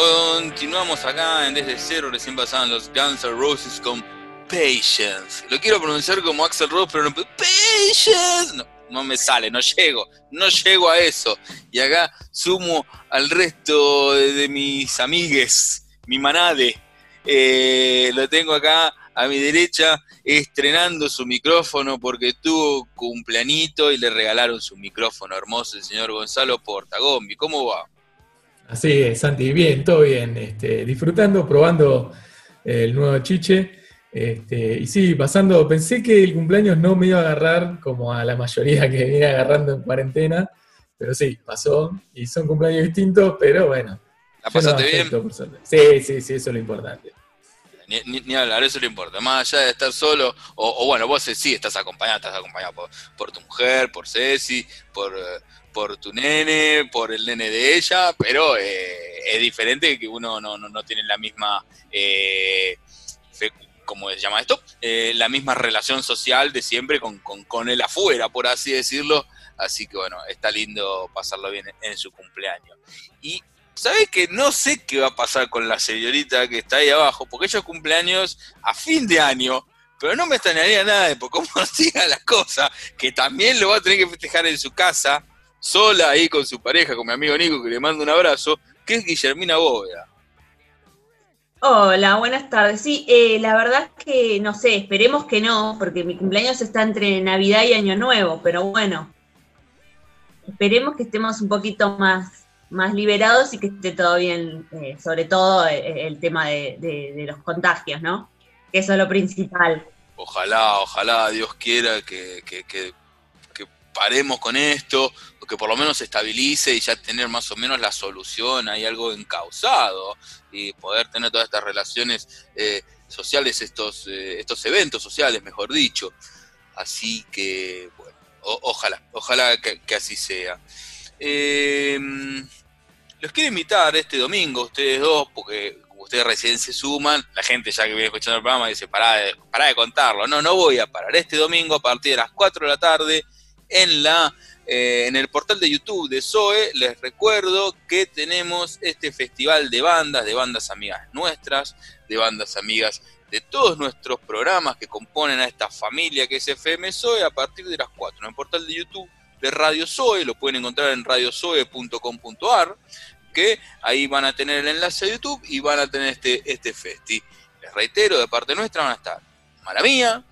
Continuamos acá en Desde Cero, recién pasaban los Guns N' Roses con Patience. Lo quiero pronunciar como Axel Rose, pero no. Patience. No, no me sale, no llego, no llego a eso. Y acá sumo al resto de mis amigues, mi manade. Eh, lo tengo acá a mi derecha estrenando su micrófono porque tuvo cumpleañito y le regalaron su micrófono hermoso el señor Gonzalo Portagombi. ¿Cómo va? Así es, Santi, bien, todo bien. Este, disfrutando, probando eh, el nuevo chiche. Este, y sí, pasando, pensé que el cumpleaños no me iba a agarrar como a la mayoría que viene agarrando en cuarentena, pero sí, pasó y son cumpleaños distintos, pero bueno. ¿La pasaste bien? Sí, sí, sí, eso es lo importante. Ni, hablar, eso es lo importante. Más allá de estar solo, o, bueno, vos sí estás acompañado, estás acompañado por, tu mujer, por Ceci, por, eh, por tu nene, por el nene de ella, pero eh, es diferente que uno no, tiene la misma, eh, ¿cómo se llama esto? Eh, la misma relación social de siempre con, con, él afuera, por así decirlo. Así que bueno, está lindo pasarlo bien en su cumpleaños. Y ¿sabes que no sé qué va a pasar con la señorita que está ahí abajo? Porque ella cumpleaños a fin de año, pero no me extrañaría nada de por cómo siga la cosa, que también lo va a tener que festejar en su casa, sola ahí con su pareja, con mi amigo Nico, que le mando un abrazo, que es Guillermina Bóveda. Hola, buenas tardes. Sí, eh, la verdad es que no sé, esperemos que no, porque mi cumpleaños está entre Navidad y Año Nuevo, pero bueno, esperemos que estemos un poquito más, más liberados y que esté todo bien, eh, sobre todo eh, el, tema de, los contagios, ¿no? Que eso es lo principal. Ojalá, ojalá Dios quiera que paremos con esto, o que por lo menos se estabilice y ya tener más o menos la solución, hay algo encausado, y poder tener todas estas relaciones eh, sociales, estos, eh, estos eventos sociales, mejor dicho. Así que, bueno, ojalá, ojalá que, así sea. Em, los quiero invitar este domingo, ustedes dos, porque ustedes recién se suman, la gente ya que viene escuchando el programa dice, pará de, pará de contarlo. No, no voy a parar. Este domingo a partir de las 4 de la tarde en la eh, en el portal de YouTube de Zoe, les recuerdo que tenemos este festival de bandas, de bandas amigas nuestras, de bandas amigas de todos nuestros programas que componen a esta familia que es FM Zoe a partir de las 4 en el portal de YouTube de Radio Zoe, lo pueden encontrar en radiozoe.com.ar, que ahí van a tener el enlace a YouTube y van a tener este, este festi. Les reitero, de parte nuestra van a estar Mía,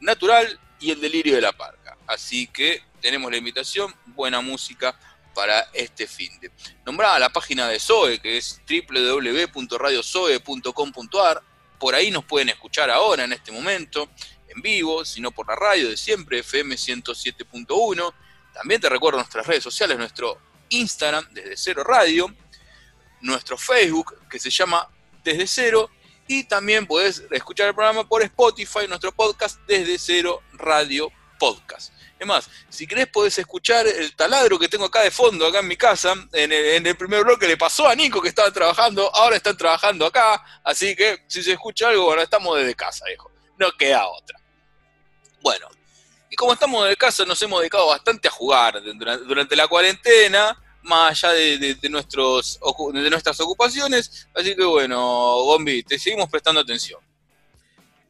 Natural y El Delirio de la Parca. Así que tenemos la invitación, buena música para este fin de. Nombrada la página de Zoe, que es www.radiozoe.com.ar. Por ahí nos pueden escuchar ahora, en este momento, en vivo, sino por la radio de siempre, FM 107.1. También te recuerdo nuestras redes sociales, nuestro Instagram, desde cero radio, nuestro Facebook, que se llama Desde Cero, y también puedes escuchar el programa por Spotify, nuestro podcast Desde Cero Radio Podcast. Es más, si querés podés escuchar el taladro que tengo acá de fondo, acá en mi casa, en el, primer bloque le pasó a Nico que estaba trabajando, ahora están trabajando acá, así que si se escucha algo, bueno, estamos desde casa, viejo, no queda otra. Bueno, y como estamos desde casa nos hemos dedicado bastante a jugar durante, la cuarentena, más allá de, de nuestras ocupaciones, así que bueno, Gombi, te seguimos prestando atención.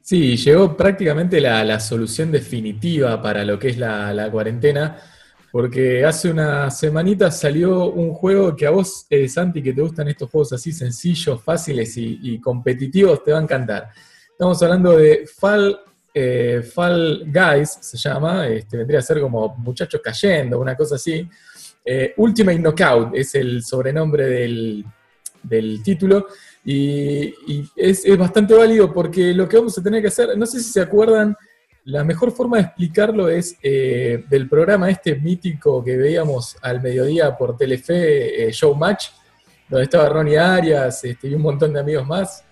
Sí, llegó prácticamente la, solución definitiva para lo que es la, cuarentena, porque hace unas semanitas salió un juego que a vos, eh, Santi, que te gustan estos juegos así sencillos, fáciles y, competitivos, te va a encantar. Estamos hablando de Fall, eh, Fall Guys, se llama, este, vendría a ser como muchachos cayendo, una cosa así. Eh, Ultimate Knockout es el sobrenombre del, del título. Y, es, bastante válido porque lo que vamos a tener que hacer, no sé si se acuerdan, la mejor forma de explicarlo es eh, del programa este mítico que veíamos al mediodía por Telefe, eh, Showmatch, donde estaba Ronnie Arias este, y un montón de amigos más.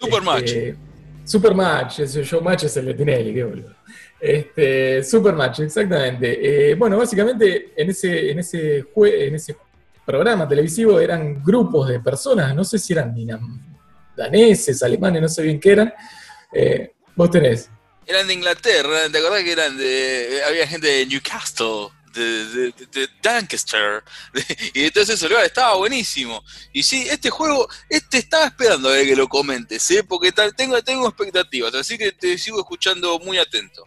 Supermatch. Este, Supermatch, ese Showmatch es el de Tinelli, qué boludo. Este, Supermatch, exactamente. Eh, bueno, básicamente en ese, en ese, en ese programa televisivo eran grupos de personas, no sé si eran daneses, alemanes, no sé bien qué eran. Eh, vos tenés. Eran de Inglaterra, ¿te acordás que eran de. Había gente de Newcastle, de, de, Dancaster y entonces ese estaba buenísimo. Y sí, este juego, este estaba esperando a ver que lo comentes, ¿eh? porque tengo, tengo expectativas, así que te sigo escuchando muy atento.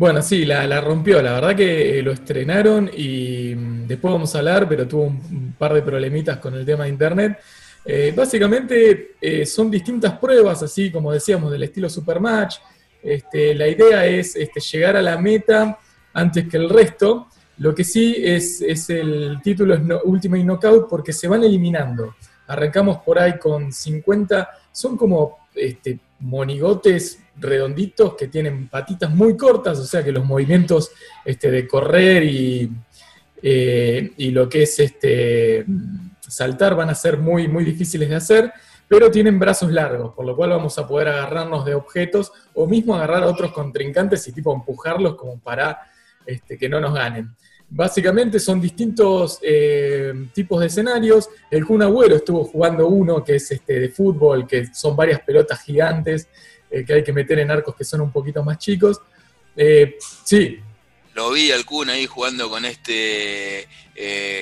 Bueno, sí, la, rompió. La verdad que eh, lo estrenaron y mm, después vamos a hablar, pero tuvo un, par de problemitas con el tema de internet. Eh, básicamente eh, son distintas pruebas, así como decíamos, del estilo Supermatch. Este, la idea es este, llegar a la meta antes que el resto. Lo que sí es, el título es no, Ultimate Knockout porque se van eliminando. Arrancamos por ahí con 50, son como este, monigotes redonditos que tienen patitas muy cortas, o sea que los movimientos este, de correr y, eh, y lo que es este, saltar van a ser muy, muy difíciles de hacer, pero tienen brazos largos, por lo cual vamos a poder agarrarnos de objetos o mismo agarrar a otros contrincantes y tipo empujarlos como para este, que no nos ganen. Básicamente son distintos eh, tipos de escenarios. El Kun Agüero estuvo jugando uno que es este, de fútbol, que son varias pelotas gigantes eh, que hay que meter en arcos que son un poquito más chicos. Eh, sí. Lo vi al Kun ahí jugando con este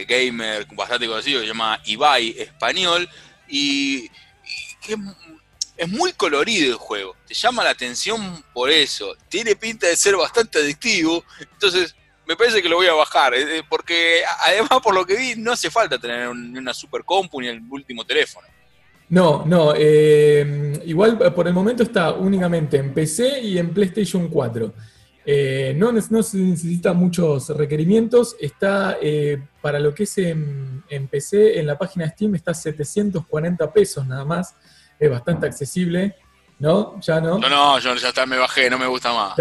gamer bastante conocido, que se llama Ibai Español, y, es muy colorido el juego. Te llama la atención por eso. Tiene pinta de ser bastante adictivo. Entonces, me parece que lo voy a bajar, eh, eh, porque además por lo que vi no hace falta tener una super compu ni el último teléfono. No, no, eh, igual por el momento está únicamente en PC y en PlayStation 4. no, se necesitan muchos requerimientos, está para lo que es en, en, PC, en la página Steam está 740 pesos nada más, es bastante accesible. ¿No? ¿Ya no? No, no, yo ya está, me bajé, no me gusta más.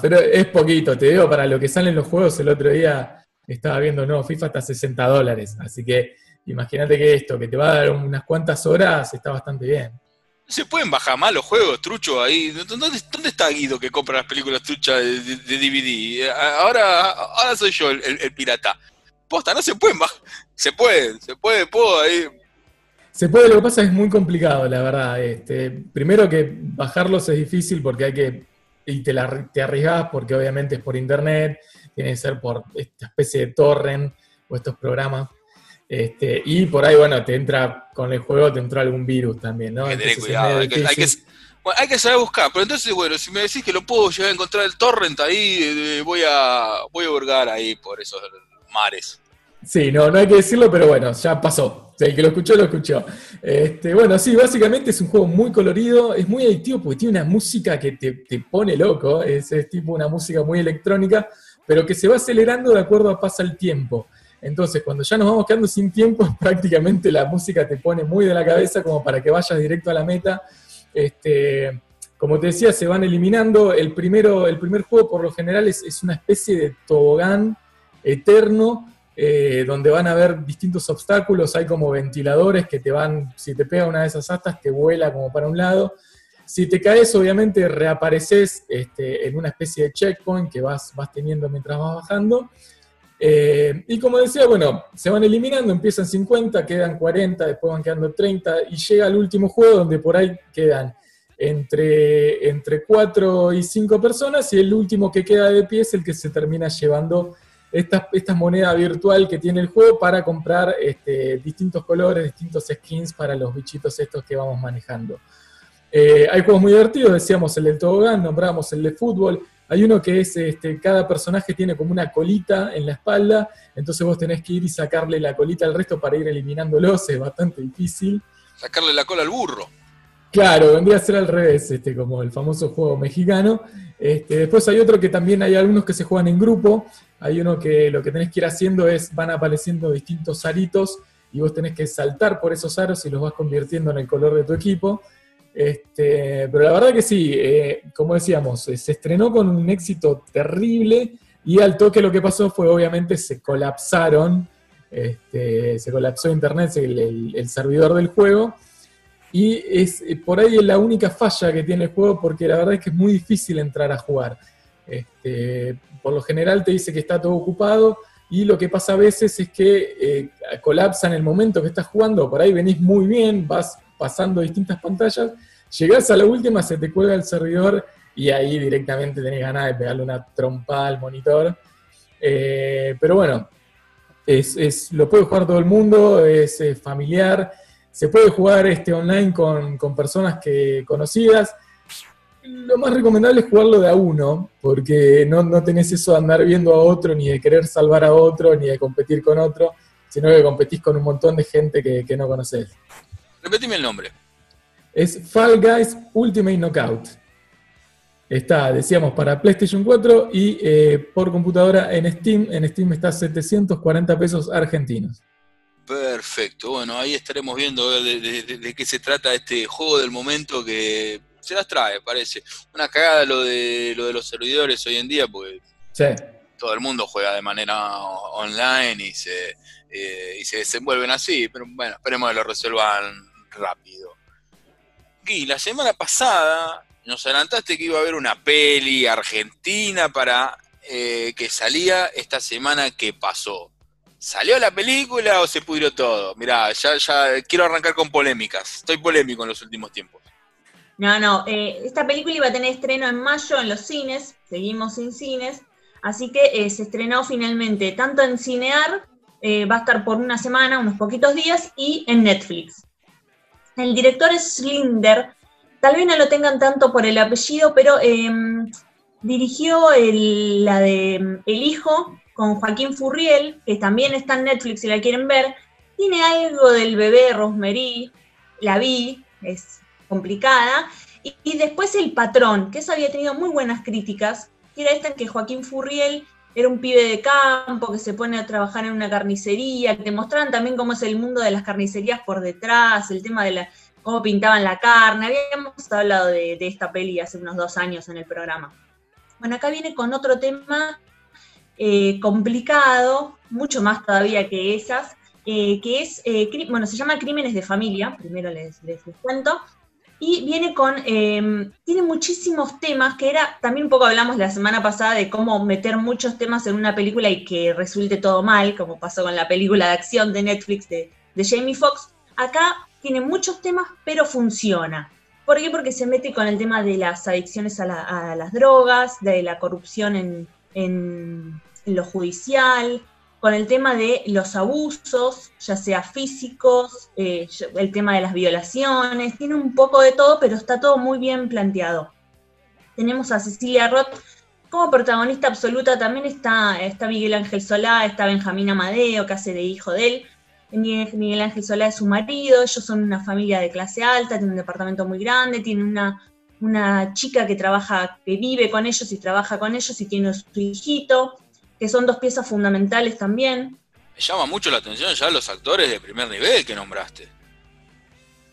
Pero es poquito, te digo, para lo que salen los juegos, el otro día estaba viendo, no, FIFA hasta 60 dólares. Así que imagínate que esto, que te va a dar unas cuantas horas, está bastante bien. ¿No se pueden bajar más los juegos, trucho, ahí? ¿Dónde, está Guido que compra las películas truchas de, DVD? Ahora, ahora soy yo el, el pirata. Posta, no se pueden bajar. Se puede, se puede, puedo ahí se puede, lo que pasa es muy complicado, la verdad. Este, primero que bajarlos es difícil porque hay que, y te, la, te arriesgas porque obviamente es por internet, tiene que ser por esta especie de torrent o estos programas. Este, y por ahí, bueno, te entra con el juego, te entra algún virus también, ¿no? Hay que tener cuidado, hay que, saber buscar, pero entonces, bueno, si me decís que lo puedo llegar a encontrar el torrent ahí, voy a voy a hurgar ahí por esos mares. Sí, no, no hay que decirlo, pero bueno, ya pasó. el que lo escuchó, lo escuchó. Este, bueno, sí, básicamente es un juego muy colorido, es muy adictivo porque tiene una música que te, pone loco, es, tipo una música muy electrónica, pero que se va acelerando de acuerdo a pasa el tiempo. Entonces, cuando ya nos vamos quedando sin tiempo, prácticamente la música te pone muy de la cabeza como para que vayas directo a la meta. Este, como te decía, se van eliminando. El, primero, el primer juego, por lo general, es, es una especie de tobogán eterno eh, donde van a haber distintos obstáculos, hay como ventiladores que te van, si te pega una de esas astas, te vuela como para un lado. Si te caes, obviamente reapareces este, en una especie de checkpoint que vas, vas teniendo mientras vas bajando. Eh, y como decía, bueno, se van eliminando, empiezan 50, quedan 40, después van quedando 30, y llega el último juego donde por ahí quedan entre, entre 4 y 5 personas, y el último que queda de pie es el que se termina llevando esta, esta moneda virtual que tiene el juego para comprar este, distintos colores, distintos skins para los bichitos estos que vamos manejando. Eh, hay juegos muy divertidos, decíamos el del tobogán, nombramos el de fútbol. Hay uno que es, este, cada personaje tiene como una colita en la espalda, entonces vos tenés que ir y sacarle la colita al resto para ir eliminándolos, es bastante difícil. Sacarle la cola al burro. Claro, vendría a ser al revés, este, como el famoso juego mexicano. Este, después hay otro que también hay algunos que se juegan en grupo. Hay uno que lo que tenés que ir haciendo es, van apareciendo distintos aritos y vos tenés que saltar por esos aros y los vas convirtiendo en el color de tu equipo. Este, pero la verdad que sí, eh, como decíamos, eh, se estrenó con un éxito terrible y al toque lo que pasó fue obviamente se colapsaron, este, se colapsó internet, el servidor del juego y es eh, por ahí la única falla que tiene el juego porque la verdad es que es muy difícil entrar a jugar. Este, por lo general te dice que está todo ocupado y lo que pasa a veces es que eh, colapsa en el momento que estás jugando, por ahí venís muy bien, vas pasando distintas pantallas, llegás a la última, se te cuelga el servidor y ahí directamente tenés ganas de pegarle una trompa al monitor. Eh, pero bueno, es, lo puede jugar todo el mundo, es, familiar, se puede jugar este online con, con personas que, conocidas. Lo más recomendable es jugarlo de a uno, porque no, no tenés eso de andar viendo a otro, ni de querer salvar a otro, ni de competir con otro, sino que competís con un montón de gente que, que no conoces. Repetime el nombre. Es Fall Guys Ultimate Knockout. Está, decíamos, para PlayStation 4 y eh, por computadora en Steam. En Steam está 740 pesos argentinos. Perfecto, bueno, ahí estaremos viendo de, qué se trata este juego del momento que se las trae, parece. Una cagada lo de, lo de los servidores hoy en día, porque todo el mundo juega de manera online y se, eh, y se desenvuelven así, pero bueno, esperemos que lo resuelvan rápido. Y la semana pasada nos adelantaste que iba a haber una peli argentina para eh, que salía esta semana que pasó. ¿Salió la película o se pudrió todo? Mirá, ya, quiero arrancar con polémicas. Estoy polémico en los últimos tiempos. No, no, eh, esta película iba a tener estreno en mayo en los cines, seguimos sin cines, así que eh, se estrenó finalmente tanto en Cinear, va a estar por una semana, unos poquitos días, y en Netflix. El director es Slinder, tal vez no lo tengan tanto por el apellido, pero em, dirigió la de em, El Hijo con Joaquín Furriel, que también está en Netflix si la quieren ver. Tiene algo del bebé Rosemary, la vi, es complicada. Y, después El Patrón, que eso había tenido muy buenas críticas, que era esta que Joaquín Furriel era un pibe de campo que se pone a trabajar en una carnicería, que te mostraban también cómo es el mundo de las carnicerías por detrás, el tema de la, cómo pintaban la carne. Habíamos hablado de, esta peli hace unos dos años en el programa. Bueno, acá viene con otro tema eh, complicado, mucho más todavía que esas, eh, que es, eh, bueno, se llama Crímenes de Familia, primero les, cuento, y viene con, em, tiene muchísimos temas, que era, también un poco hablamos la semana pasada de cómo meter muchos temas en una película y que resulte todo mal, como pasó con la película de acción de Netflix de, de Jamie Foxx. Acá tiene muchos temas, pero funciona. ¿Por qué? Porque se mete con el tema de las adicciones a, las drogas, de la corrupción en, lo judicial, con el tema de los abusos, ya sea físicos, eh, el tema de las violaciones, tiene un poco de todo, pero está todo muy bien planteado. Tenemos a Cecilia Roth como protagonista absoluta, también está, está Miguel Ángel Solá, está Benjamín Amadeo, que hace de hijo de él, Miguel Ángel Solá es su marido, ellos son una familia de clase alta, tienen un departamento muy grande, tienen una, una chica que trabaja, que vive con ellos y trabaja con ellos y tiene su hijito, que son dos piezas fundamentales también. Me llama mucho la atención ya los actores de primer nivel que nombraste.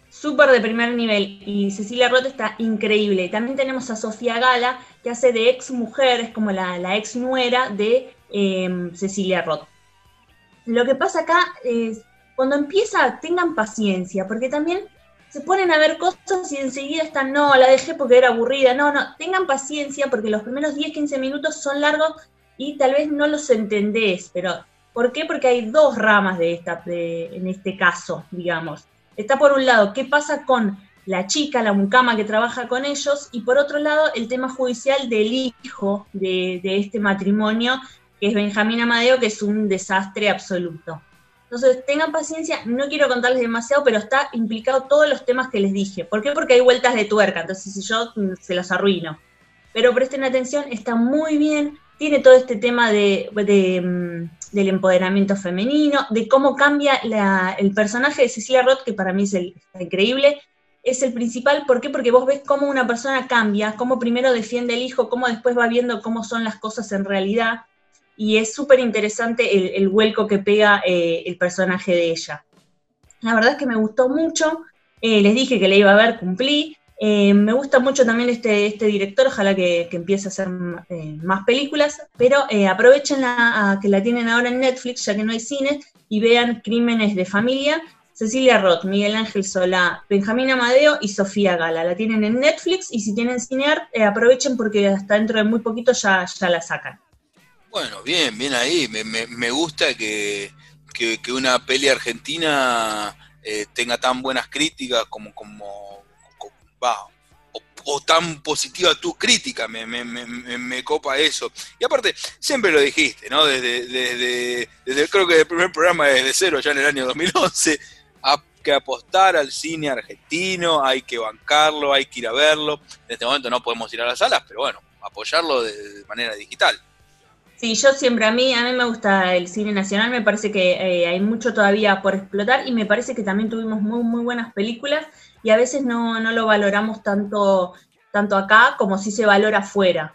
Súper de primer nivel y Cecilia Roth está increíble. También tenemos a Sofía Gala, que hace de ex mujer, es como la, ex nuera de eh, Cecilia Roth. Lo que pasa acá es, cuando empieza, tengan paciencia, porque también se ponen a ver cosas y enseguida están, no, la dejé porque era aburrida. No, no, tengan paciencia porque los primeros 10, 15 minutos son largos y tal vez no los entendés, pero ¿por qué? Porque hay dos ramas de esta, en este caso, digamos. Está por un lado, ¿qué pasa con la chica, la mucama que trabaja con ellos? Y por otro lado, el tema judicial del hijo de, de este matrimonio, que es Benjamín Amadeo, que es un desastre absoluto. Entonces, tengan paciencia, no quiero contarles demasiado, pero está implicado todos los temas que les dije. ¿Por qué? Porque hay vueltas de tuerca, entonces si yo mm, se los arruino. Pero presten atención, está muy bien, tiene todo este tema de, mm, del empoderamiento femenino, de cómo cambia el personaje de Cecilia Roth, que para mí es el, increíble, es el principal. ¿Por qué? Porque vos ves cómo una persona cambia, cómo primero defiende el hijo, cómo después va viendo cómo son las cosas en realidad y es súper interesante el, vuelco que pega eh, el personaje de ella. La verdad es que me gustó mucho, eh, les dije que la iba a ver, cumplí. Eh, me gusta mucho también este, este director, ojalá que, empiece a hacer más películas, pero aprovechen a que la tienen ahora en Netflix, ya que no hay cine, y vean Crímenes de Familia. Cecilia Roth, Miguel Ángel Solá, Benjamín Amadeo y Sofía Gala. La tienen en Netflix y si tienen Cinear, aprovechen porque hasta dentro de muy poquito ya, ya la sacan. Bueno, bien, bien ahí. Me, me, gusta que, una peli argentina eh, tenga tan buenas críticas como, como, o tan positiva tu crítica, me, me, me, copa eso. Y aparte, siempre lo dijiste, ¿no? Desde, desde, desde creo que el primer programa desde cero, ya en el año 2011, hay que apostar al cine argentino, hay que bancarlo, hay que ir a verlo. En este momento no podemos ir a las salas, pero bueno, apoyarlo de manera digital. Sí, yo siempre, a mí, a mí me gusta el cine nacional, me parece que eh, hay mucho todavía por explotar y me parece que también tuvimos muy, muy buenas películas y a veces no, lo valoramos tanto, tanto acá como si se valora afuera.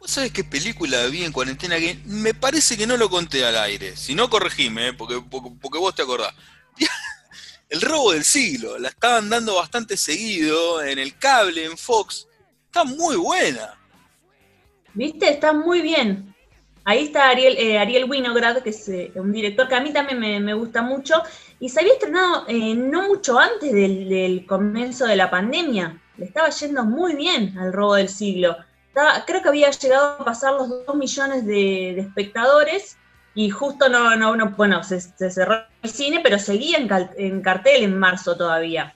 ¿Vos sabés qué película vi en cuarentena que me parece que no lo conté al aire? Si no, corregime, eh, porque, porque, vos te acordás. el robo del siglo, la estaban dando bastante seguido en el cable, en Fox. Está muy buena. ¿Viste? Está muy bien. Ahí está Ariel, eh, Ariel Winograd, que es eh, un director que a mí también me, gusta mucho, y se había estrenado eh, no mucho antes del, comienzo de la pandemia. Le estaba yendo muy bien al robo del siglo. creo que había llegado a pasar los 2 millones de, espectadores y justo no, no, no bueno, se, cerró el cine, pero seguía en, en cartel en marzo todavía.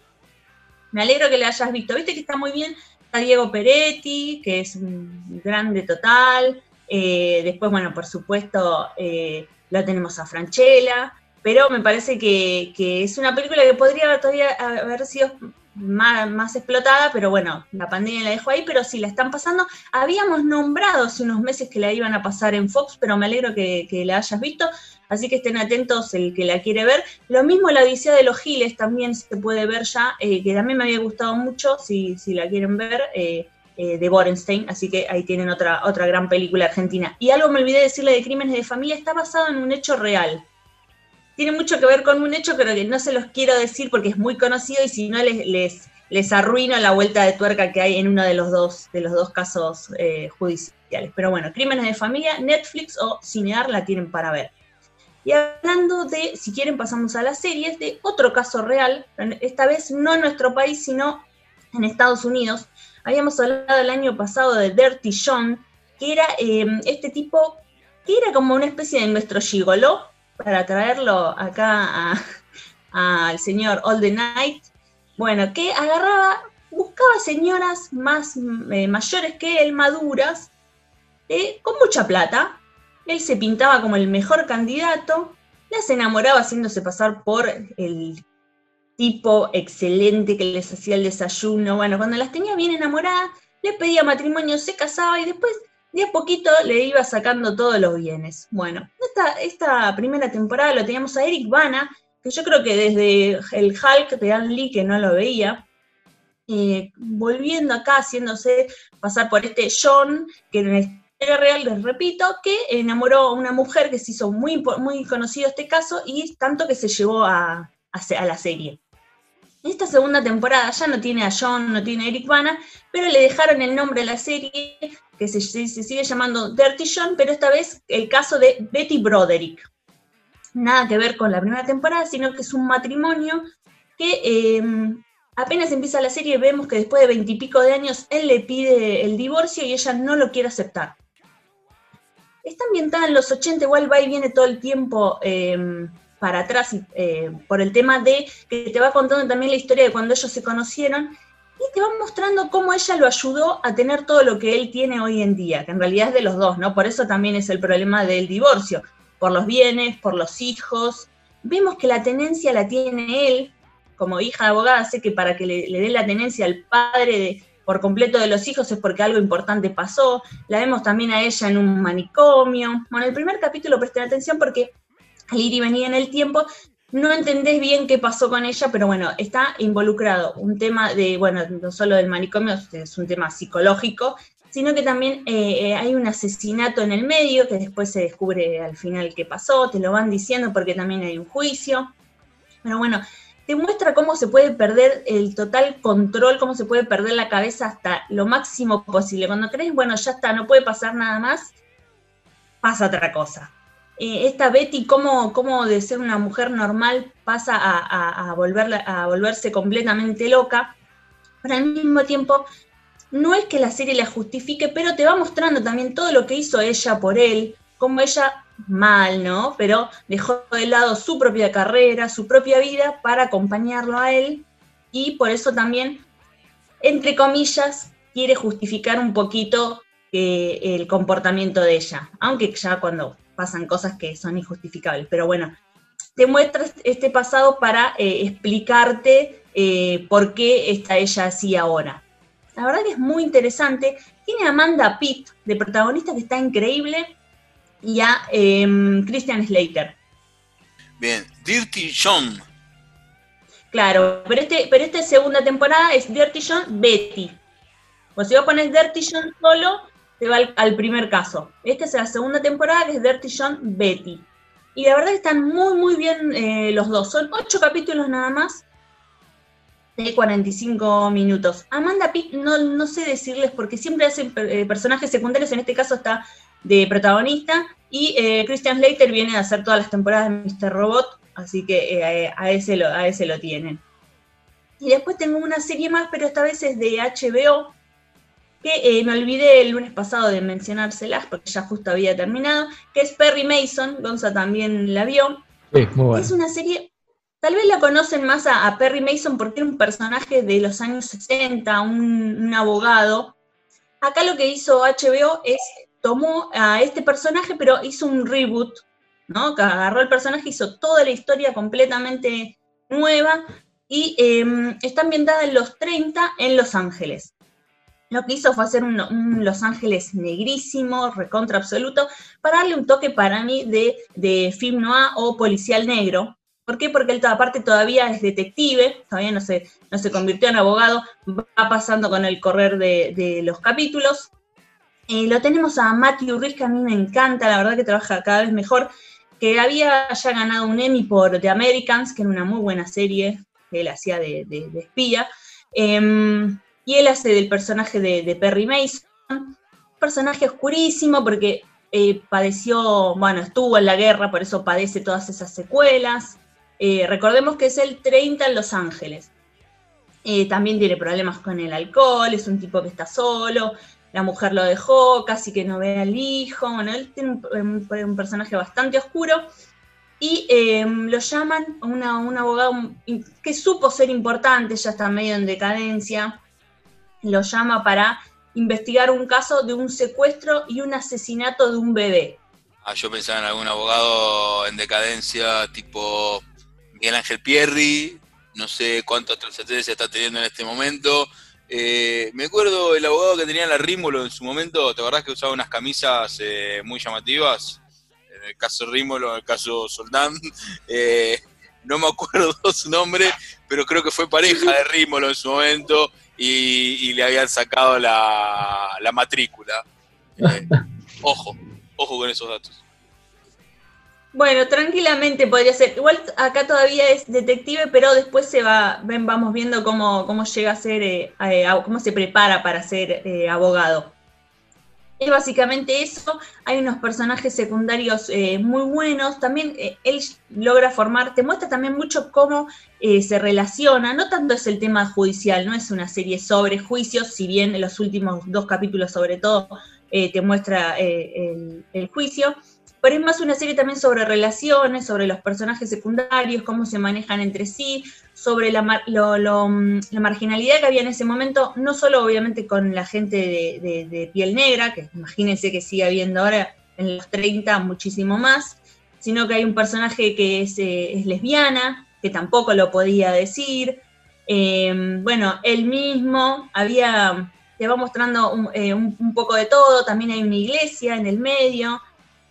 Me alegro que le hayas visto. Viste que está muy bien. Está Diego Peretti, que es un grande total. Eh, después, bueno, por supuesto, eh, lo tenemos a Franchella, pero me parece que, es una película que podría todavía haber sido más, explotada, pero bueno, la pandemia la dejó ahí, pero sí la están pasando. Habíamos nombrado hace unos meses que la iban a pasar en Fox, pero me alegro que, la hayas visto, así que estén atentos el que la quiere ver. Lo mismo la Odisea de los Giles también se puede ver ya, eh, que también me había gustado mucho, si, si la quieren ver. Eh, de Borenstein, así que ahí tienen otra, otra gran película argentina. Y algo me olvidé decirle de Crímenes de Familia, está basado en un hecho real. Tiene mucho que ver con un hecho, pero que no se los quiero decir porque es muy conocido y si no les, les, les arruino la vuelta de tuerca que hay en uno de los dos, de los dos casos eh, judiciales. Pero bueno, Crímenes de Familia, Netflix o Cinear la tienen para ver. Y hablando de, si quieren pasamos a las series, de otro caso real, esta vez no en nuestro país, sino en Estados Unidos, Habíamos hablado el año pasado de Dirty John, que era em, este tipo, que era como una especie de nuestro gigolo, para traerlo acá al señor All the Night. Bueno, que agarraba, buscaba señoras más eh, mayores que él, maduras, eh, con mucha plata. Él se pintaba como el mejor candidato, las enamoraba haciéndose pasar por el tipo excelente que les hacía el desayuno. Bueno, cuando las tenía bien enamoradas, le pedía matrimonio, se casaba y después de a poquito le iba sacando todos los bienes. Bueno, esta, esta primera temporada lo teníamos a Eric Bana, que yo creo que desde el Hulk de Ann Lee, que no lo veía, eh, volviendo acá, haciéndose pasar por este John, que en la historia real, les repito, que enamoró a una mujer que se hizo muy, muy conocido este caso y tanto que se llevó a, a la serie. Esta segunda temporada ya no tiene a John, no tiene a Eric Bana, pero le dejaron el nombre a la serie, que se, sigue llamando Dirty John, pero esta vez el caso de Betty Broderick. Nada que ver con la primera temporada, sino que es un matrimonio que em, apenas empieza la serie vemos que después de veintipico de años él le pide el divorcio y ella no lo quiere aceptar. Está ambientada en los 80, igual va y viene todo el tiempo em, para atrás eh, por el tema de que te va contando también la historia de cuando ellos se conocieron y te va mostrando cómo ella lo ayudó a tener todo lo que él tiene hoy en día, que en realidad es de los dos, ¿no? Por eso también es el problema del divorcio, por los bienes, por los hijos. Vemos que la tenencia la tiene él, como hija de abogada, sé que para que le, dé la tenencia al padre por completo de los hijos es porque algo importante pasó. La vemos también a ella en un manicomio. Bueno, el primer capítulo presten atención porque al ir y venir en el tiempo, no entendés bien qué pasó con ella, pero bueno, está involucrado un tema de, bueno, no solo del manicomio, es un tema psicológico, sino que también eh, eh, hay un asesinato en el medio que después se descubre al final qué pasó, te lo van diciendo porque también hay un juicio. Pero bueno, te muestra cómo se puede perder el total control, cómo se puede perder la cabeza hasta lo máximo posible. Cuando crees, bueno, ya está, no puede pasar nada más, pasa otra cosa. Eh, esta Betty, cómo, cómo, de ser una mujer normal pasa a, a, volverse completamente loca, pero al mismo tiempo no es que la serie la justifique, pero te va mostrando también todo lo que hizo ella por él, cómo ella mal, ¿no? Pero dejó de lado su propia carrera, su propia vida para acompañarlo a él y por eso también, entre comillas, quiere justificar un poquito eh, el comportamiento de ella, aunque ya cuando pasan cosas que son injustificables, pero bueno, te muestra este pasado para eh, explicarte eh, por qué está ella así ahora. La verdad que es muy interesante. Tiene a Amanda Pitt de protagonista que está increíble y a em, Christian Slater. Bien, Dirty John. Claro, pero, este, pero esta segunda temporada es Dirty John Betty. O si vos pones Dirty John solo, te va al, primer caso. Esta es la segunda temporada que es Dirty John Betty. Y la verdad están muy, muy bien eh, los dos. Son ocho capítulos nada más de 45 minutos. Amanda Pitt, no, no sé decirles porque siempre hacen eh, personajes secundarios, en este caso está de protagonista, y eh, Christian Slater viene a hacer todas las temporadas de Mr. Robot, así que a, ese a ese lo tienen. Y después tengo una serie más, pero esta vez es de HBO, que eh, me olvidé el lunes pasado de mencionárselas porque ya justo había terminado, que es Perry Mason, Gonza también la vio. Sí, muy bueno. Es una serie, tal vez la conocen más a, Perry Mason porque era un personaje de los años 60, un, abogado. Acá lo que hizo HBO es, tomó a este personaje, pero hizo un reboot, ¿no? Que agarró el personaje, hizo toda la historia completamente nueva y eh, está ambientada en los 30 en Los Ángeles. Lo que hizo fue hacer un, Los Ángeles negrísimo, recontra absoluto, para darle un toque para mí de, de film noir o policial negro. ¿Por qué? Porque él aparte todavía es detective, todavía no se, no se convirtió en abogado, va pasando con el correr de, los capítulos. Eh, lo tenemos a Matthew Rhys, que a mí me encanta, la verdad que trabaja cada vez mejor, que había ya ganado un Emmy por The Americans, que era una muy buena serie que él hacía de, de espía. Em, y él hace del personaje de, Perry Mason, un personaje oscurísimo porque eh, padeció, bueno, estuvo en la guerra, por eso padece todas esas secuelas. Eh, recordemos que es el 30 en Los Ángeles. Eh, también tiene problemas con el alcohol, es un tipo que está solo, la mujer lo dejó, casi que no ve al hijo, bueno, él tiene un, personaje bastante oscuro y lo llaman una, un abogado que supo ser importante, ya está medio en decadencia, lo llama para investigar un caso de un secuestro y un asesinato de un bebé. Ah, yo pensaba en algún abogado en decadencia tipo Miguel Ángel Pierri, no sé cuántas transacciones está teniendo en este momento. Eh, me acuerdo el abogado que tenía la Rímolo en su momento, ¿te acordás que usaba unas camisas eh, muy llamativas? En el caso Rímolo, en el caso Soldán. Eh, no me acuerdo su nombre, pero creo que fue pareja de Rímolo en su momento y, le habían sacado la, matrícula. Eh, ojo, ojo con esos datos. Bueno, tranquilamente podría ser. Igual acá todavía es detective, pero después se va, ven, vamos viendo cómo, cómo llega a ser, eh, cómo se prepara para ser eh, abogado. Es básicamente eso. Hay unos personajes secundarios eh, muy buenos. También eh, él logra formar, te muestra también mucho cómo eh, se relaciona. No tanto es el tema judicial, no es una serie sobre juicios, si bien en los últimos dos capítulos, sobre todo, te muestra el, juicio. Pero es más una serie también sobre relaciones, sobre los personajes secundarios, cómo se manejan entre sí, sobre la, mm, marginalidad que había en ese momento, no solo obviamente con la gente de, piel negra, que imagínense que sigue habiendo ahora en los 30 muchísimo más, sino que hay un personaje que es, eh, lesbiana, que tampoco lo podía decir. Em, bueno, él mismo había, te va mostrando eh, un, poco de todo, también hay una iglesia en el medio,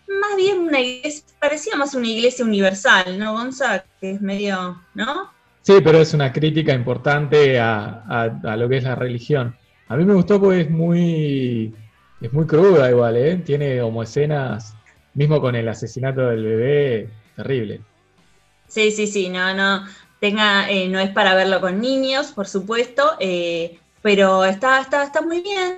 más bien una iglesia, parecía más una iglesia universal, ¿no, Gonza? Que es medio, ¿no? Sí, pero es una crítica importante a, lo que es la religión. A mí me gustó porque es muy, es muy cruda igual, ¿eh? Tiene como escenas, mismo con el asesinato del bebé, terrible. Sí, sí, sí, no, no, tenga, eh, no es para verlo con niños, por supuesto, eh, pero está, está, está muy bien,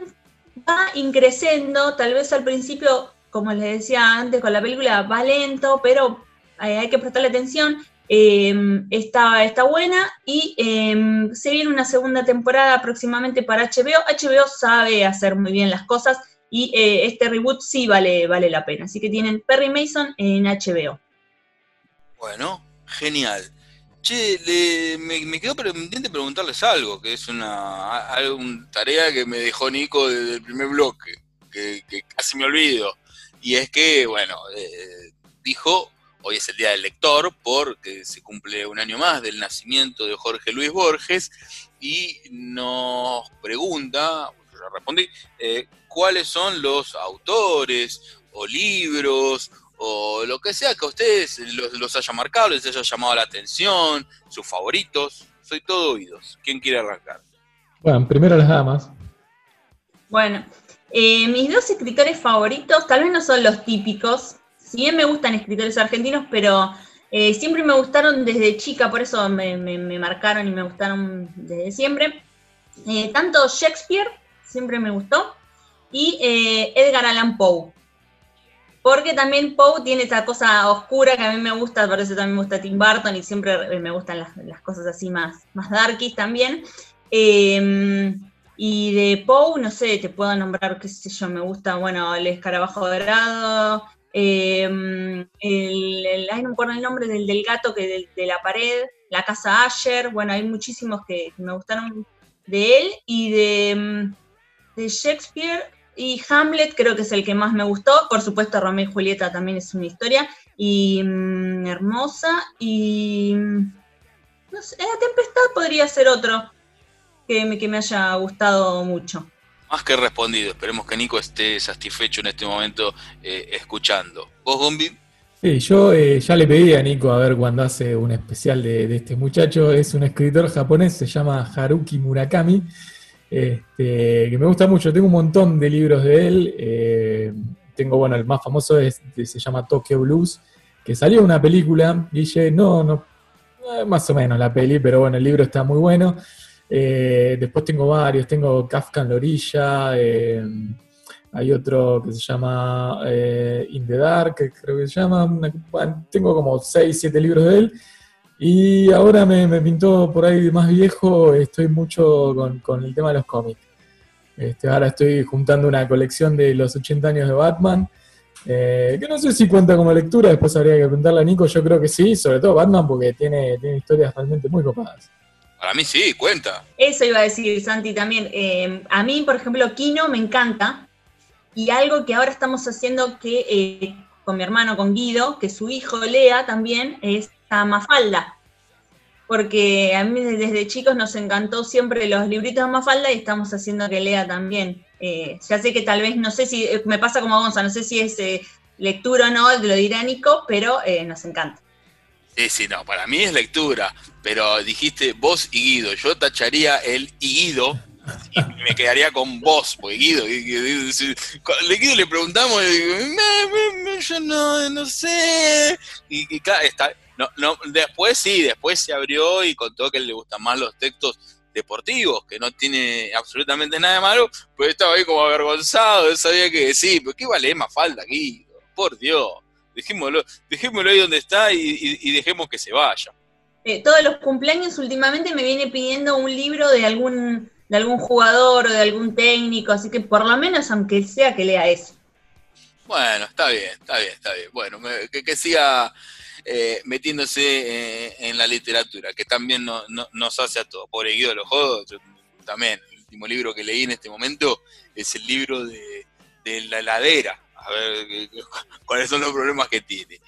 va increciendo, tal vez al principio, como les decía antes con la película, va lento, pero eh, hay que prestarle atención Em, está, está, buena y em, se viene una segunda temporada próximamente para HBO. HBO sabe hacer muy bien las cosas y eh, este reboot sí vale, vale la pena. Así que tienen Perry Mason en HBO. Bueno, genial. Che, me, quedo pendiente preguntarles algo, que es una, tarea que me dejó Nico desde el primer bloque, que, casi me olvido. Y es que, bueno, eh, dijo, hoy es el Día del Lector, porque se cumple un año más del nacimiento de Jorge Luis Borges, y nos pregunta, yo respondí, eh, cuáles son los autores o libros o lo que sea que a ustedes los, haya marcado, les haya llamado la atención, sus favoritos. Soy todo oídos. ¿Quién quiere arrancar? Bueno, primero las damas. Bueno, eh, mis dos escritores favoritos tal vez no son los típicos. Si bien me gustan escritores argentinos, pero eh, siempre me gustaron desde chica, por eso me, marcaron y me gustaron desde siempre. Eh, tanto Shakespeare, siempre me gustó, y Edgar Allan Poe porque también Poe tiene esa cosa oscura que a mí me gusta, por eso también me gusta Tim Burton y siempre me gustan las, cosas así más, más darkies también. Em, y de Poe, no sé, te puedo nombrar, qué sé yo, me gusta, bueno, el escarabajo dorado, em, el, ay, no me acuerdo el nombre del, del gato que de, la pared, la casa Asher, bueno, hay muchísimos que, me gustaron de él y de, em, de Shakespeare, y Hamlet creo que es el que más me gustó. Por supuesto, Romeo y Julieta también es una historia y mm, hermosa. Y mm, no sé, La Tempestad podría ser otro que me, que me haya gustado mucho. Más que respondido. Esperemos que Nico esté satisfecho en este momento eh, escuchando. ¿Vos, Gombi? Sí, yo eh, ya le pedí a Nico a ver cuando hace un especial de, de este muchacho. Es un escritor japonés, se llama Haruki Murakami este, que me gusta mucho. Tengo un montón de libros de él. Eh, tengo, bueno, el más famoso es, se llama Tokyo Blues, que salió una película, dije, no, no, eh, más o menos la peli, pero bueno, el libro está muy bueno. Eh, después tengo varios, tengo Kafka en la orilla, hay otro que se llama In the Dark, creo que se llama, tengo como 6, 7 libros de él. Y ahora me, pintó por ahí más viejo, estoy mucho con, el tema de los cómics. Este, ahora estoy juntando una colección de los 80 años de Batman, eh, que no sé si cuenta como lectura, después habría que preguntarle a Nico, yo creo que sí, sobre todo Batman porque tiene, tiene historias realmente muy copadas. Para mí sí, cuenta. Eso iba a decir Santi también. Eh, a mí, por ejemplo, Kino me encanta, y algo que ahora estamos haciendo que eh, con mi hermano, con Guido, que su hijo lea también, es a Mafalda, porque a mí desde chicos nos encantó siempre los libritos de Mafalda y estamos haciendo que lea también. Eh, ya sé que tal vez, no sé si, me pasa como a Gonza, no sé si es lectura o no, lo dirá Nico, pero nos encanta. Sí, sí, no, para mí es lectura, pero dijiste vos y Guido, yo tacharía el Guido y me quedaría con vos, porque Guido, Guido, le preguntamos, y digo, yo no, no sé, y, claro, está, no, no, después sí, después se abrió y contó que le gustan más los textos deportivos, que no tiene absolutamente nada de malo, pero estaba ahí como avergonzado, sabía que sí, pero qué vale más falta aquí, por Dios, dejémoslo, dejémoslo ahí donde está y, dejemos que se vaya. Eh, todos los cumpleaños últimamente me viene pidiendo un libro de algún, de algún jugador o de algún técnico, así que por lo menos aunque sea que lea eso. Bueno, está bien, está bien, está bien. Bueno, que, que siga eh, metiéndose eh, en la literatura, que también nos hace a todos. Pobre Guido de los Jodos, también, el último libro que leí en este momento es el libro de, la heladera, a ver cuáles son los problemas que tiene.